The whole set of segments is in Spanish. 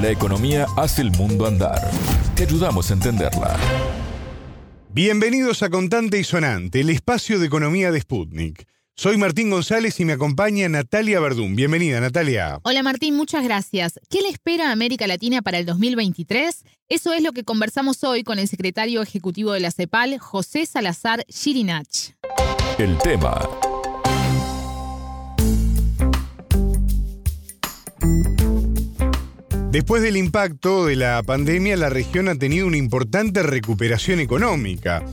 La economía hace el mundo andar. Te ayudamos a entenderla. Bienvenidos a Contante y Sonante, el espacio de economía de Sputnik. Soy Martín González y me acompaña Natalia Verdún. Bienvenida, Natalia. Hola Martín, muchas gracias. ¿Qué le espera a América Latina para el 2023? Eso es lo que conversamos hoy con el secretario ejecutivo de la CEPAL, José Salazar Shirinach. El tema. Después del impacto de la pandemia, la región ha tenido una importante recuperación económica.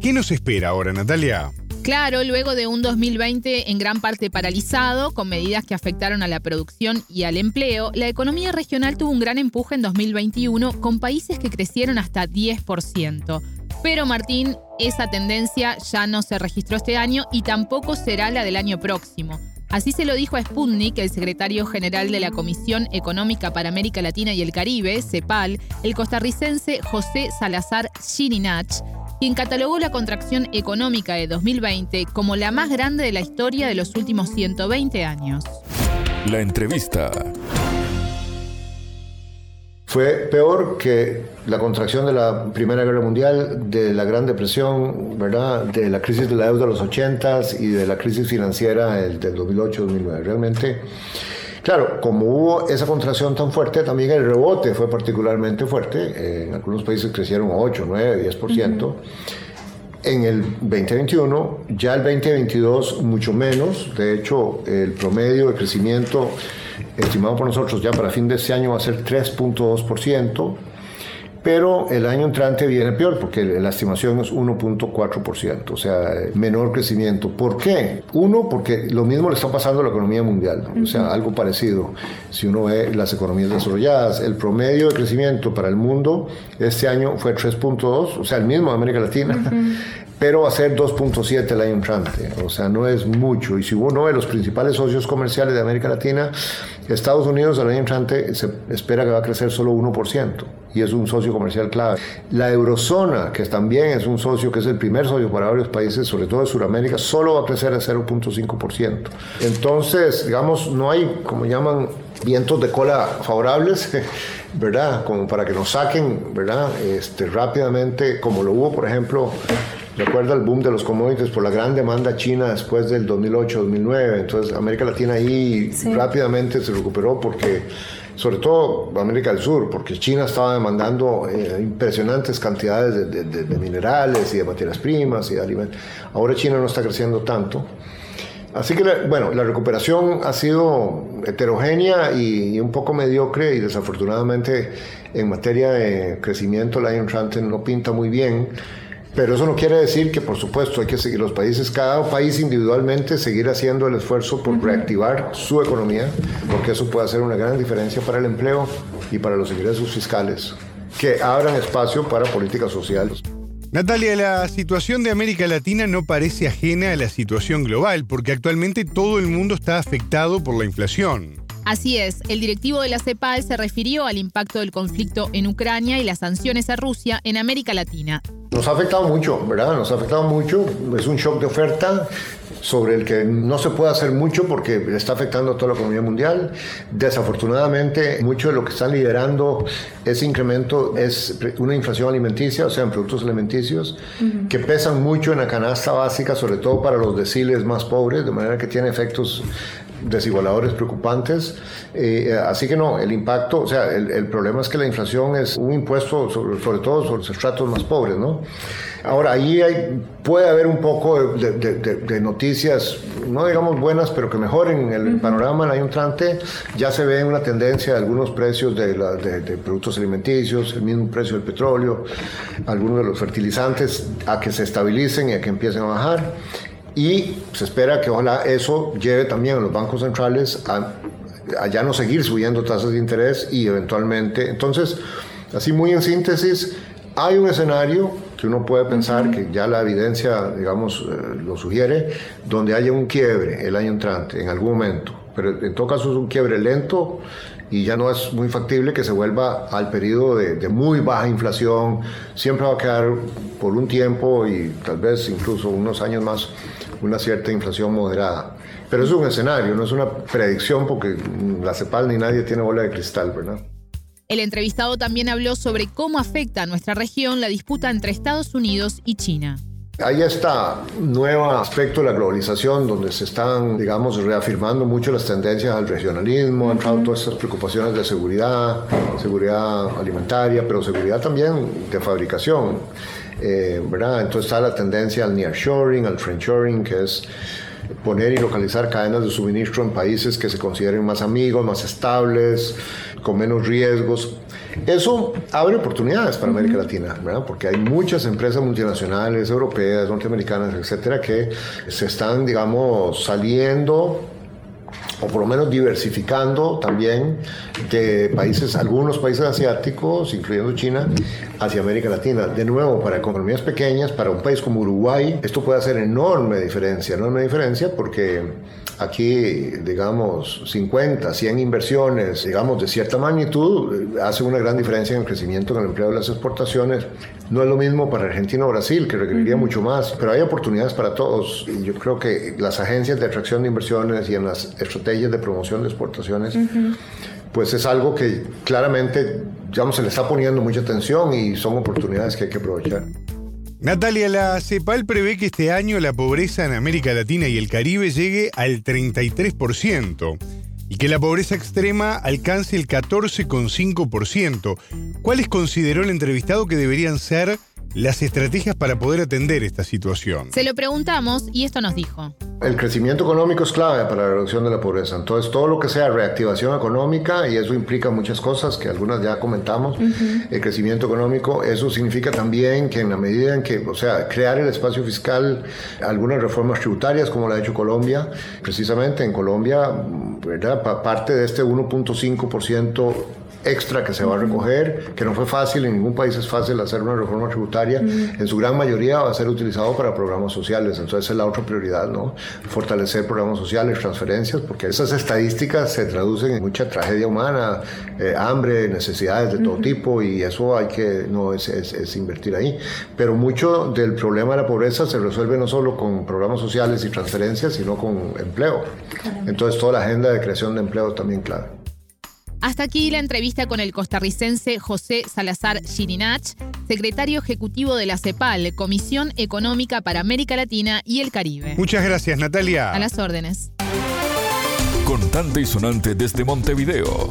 ¿Qué nos espera ahora, Natalia? Claro, luego de un 2020 en gran parte paralizado, con medidas que afectaron a la producción y al empleo, la economía regional tuvo un gran empuje en 2021 con países que crecieron hasta 10%. Pero Martín, esa tendencia ya no se registró este año y tampoco será la del año próximo. Así se lo dijo a Sputnik, el secretario general de la Comisión Económica para América Latina y el Caribe, CEPAL, el costarricense José Salazar Shirinach, quien catalogó la contracción económica de 2020 como la más grande de la historia de los últimos 120 años. La entrevista. Fue peor que la contracción de la Primera Guerra Mundial, de la Gran Depresión, ¿verdad? de la crisis de la deuda de los 80s y de la crisis financiera del 2008-2009. Realmente Claro, como hubo esa contracción tan fuerte, también el rebote fue particularmente fuerte. en algunos países crecieron 8, 9, 10%. En el 2021, ya el 2022 mucho menos. De hecho, el promedio de crecimiento estimado por nosotros ya para fin de este año va a ser 3.2% pero el año entrante viene peor porque la estimación es 1.4%, o sea, menor crecimiento. ¿Por qué? Uno, porque lo mismo le está pasando a la economía mundial, o sea, algo parecido. Si uno ve las economías desarrolladas, el promedio de crecimiento para el mundo este año fue 3.2, o sea, el mismo de América Latina pero va a ser 2.7 el año entrante, o sea, no es mucho. Y si uno ve los principales socios comerciales de América Latina, Estados Unidos el año entrante se espera que va a crecer solo 1%, y es un socio comercial clave. La eurozona, que también es un socio, que es el primer socio para varios países, sobre todo de Sudamérica, solo va a crecer a 0.5%. Entonces, digamos, no hay, como llaman, vientos de cola favorables, ¿verdad? Como para que nos saquen, ¿verdad? Este, rápidamente, como lo hubo, por ejemplo, Recuerda el boom de los commodities por la gran demanda china después del 2008-2009. Entonces América Latina ahí rápidamente se recuperó porque, sobre todo América del Sur, porque China estaba demandando eh, impresionantes cantidades de, minerales y de materias primas y de alimentos. Ahora China no está creciendo tanto. Así que, bueno, la recuperación ha sido heterogénea y, un poco mediocre y desafortunadamente en materia de crecimiento año entrante no pinta muy bien. Pero eso no quiere decir que, por supuesto, hay que seguir los países, cada país individualmente, seguir haciendo el esfuerzo por reactivar su economía, porque eso puede hacer una gran diferencia para el empleo y para los ingresos fiscales, que abran espacio para políticas sociales. Natalia, la situación de América Latina no parece ajena a la situación global, porque actualmente todo el mundo está afectado por la inflación. Así es, el directivo de la CEPAL se refirió al impacto del conflicto en Ucrania y las sanciones a Rusia en América Latina. Nos ha afectado mucho, ¿verdad? Nos ha afectado mucho. Es un shock de oferta sobre el que no se puede hacer mucho porque está afectando a toda la economía mundial. Desafortunadamente, mucho de lo que están liderando ese incremento es una inflación alimenticia, o sea, en productos alimenticios, que pesan mucho en la canasta básica, sobre todo para los deciles más pobres, de manera que tiene efectos desigualadores preocupantes. Eh, así que no, el impacto, o sea, el, problema es que la inflación es un impuesto sobre, sobre todo sobre los estratos más pobres, ¿no? Ahora, ahí hay, puede haber un poco de, noticias, no digamos buenas, pero que mejoren el panorama el año entrante. Ya se ve una tendencia de algunos precios de, productos alimenticios, el mismo precio del petróleo, algunos de los fertilizantes a que se estabilicen y a que empiecen a bajar. Y se espera que ojalá eso lleve también a los bancos centrales a, a ya no seguir subiendo tasas de interés y eventualmente, entonces, así muy en síntesis, hay un escenario que uno puede pensar que ya la evidencia, digamos, eh, lo sugiere, donde haya un quiebre el año entrante, en algún momento. Pero en todo caso es un quiebre lento y ya no es muy factible que se vuelva al periodo de, muy baja inflación. Siempre va a quedar por un tiempo y tal vez incluso unos años más una cierta inflación moderada. Pero es un escenario, no es una predicción porque la CEPAL ni nadie tiene bola de cristal, ¿verdad? El entrevistado también habló sobre cómo afecta a nuestra región la disputa entre Estados Unidos y China. Hay este nuevo aspecto de la globalización donde se están, digamos, reafirmando mucho las tendencias al regionalismo, han entrado todas estas preocupaciones de seguridad, seguridad alimentaria, pero seguridad también de fabricación, eh, ¿verdad? Entonces está la tendencia al nearshoring, al friendshoring, que es poner y localizar cadenas de suministro en países que se consideren más amigos, más estables, con menos riesgos. Eso abre oportunidades para América Latina, ¿verdad? porque hay muchas empresas multinacionales, europeas, norteamericanas, etcétera, que se están, digamos, saliendo o por lo menos diversificando también de países, algunos países asiáticos, incluyendo China, hacia América Latina. De nuevo, para economías pequeñas, para un país como Uruguay, esto puede hacer enorme diferencia, enorme diferencia porque aquí, digamos, 50, 100 inversiones, digamos, de cierta magnitud, hacen una gran diferencia en el crecimiento, en el empleo de las exportaciones. No es lo mismo para Argentina o Brasil, que requeriría mucho más, pero hay oportunidades para todos. Y yo creo que las agencias de atracción de inversiones y en las estrategias de promoción de exportaciones, pues es algo que claramente, digamos, se le está poniendo mucha atención y son oportunidades que hay que aprovechar. Natalia, la CEPAL prevé que este año la pobreza en América Latina y el Caribe llegue al 33% y que la pobreza extrema alcance el 14,5%. ¿Cuáles consideró el entrevistado que deberían ser las estrategias para poder atender esta situación? Se lo preguntamos y esto nos dijo. El crecimiento económico es clave para la reducción de la pobreza. Entonces, todo lo que sea reactivación económica, y eso implica muchas cosas que algunas ya comentamos, el crecimiento económico, eso significa también que en la medida en que, o sea, crear el espacio fiscal, algunas reformas tributarias, como la ha hecho Colombia, precisamente en Colombia, ¿verdad? parte de este 1.5% extra que se va a recoger, que no fue fácil, en ningún país es fácil hacer una reforma tributaria, en su gran mayoría va a ser utilizado para programas sociales, entonces es la otra prioridad, ¿no? Fortalecer programas sociales, transferencias, porque esas estadísticas se traducen en mucha tragedia humana, eh, hambre, necesidades de todo tipo, y eso hay que, no, es, es, invertir ahí. Pero mucho del problema de la pobreza se resuelve no solo con programas sociales y transferencias, sino con empleo. Entonces toda la agenda de creación de empleo también clave. Hasta aquí la entrevista con el costarricense José Salazar Chirinach, secretario ejecutivo de la CEPAL, Comisión Económica para América Latina y el Caribe. Muchas gracias, Natalia. A las órdenes. Contante y sonante desde Montevideo.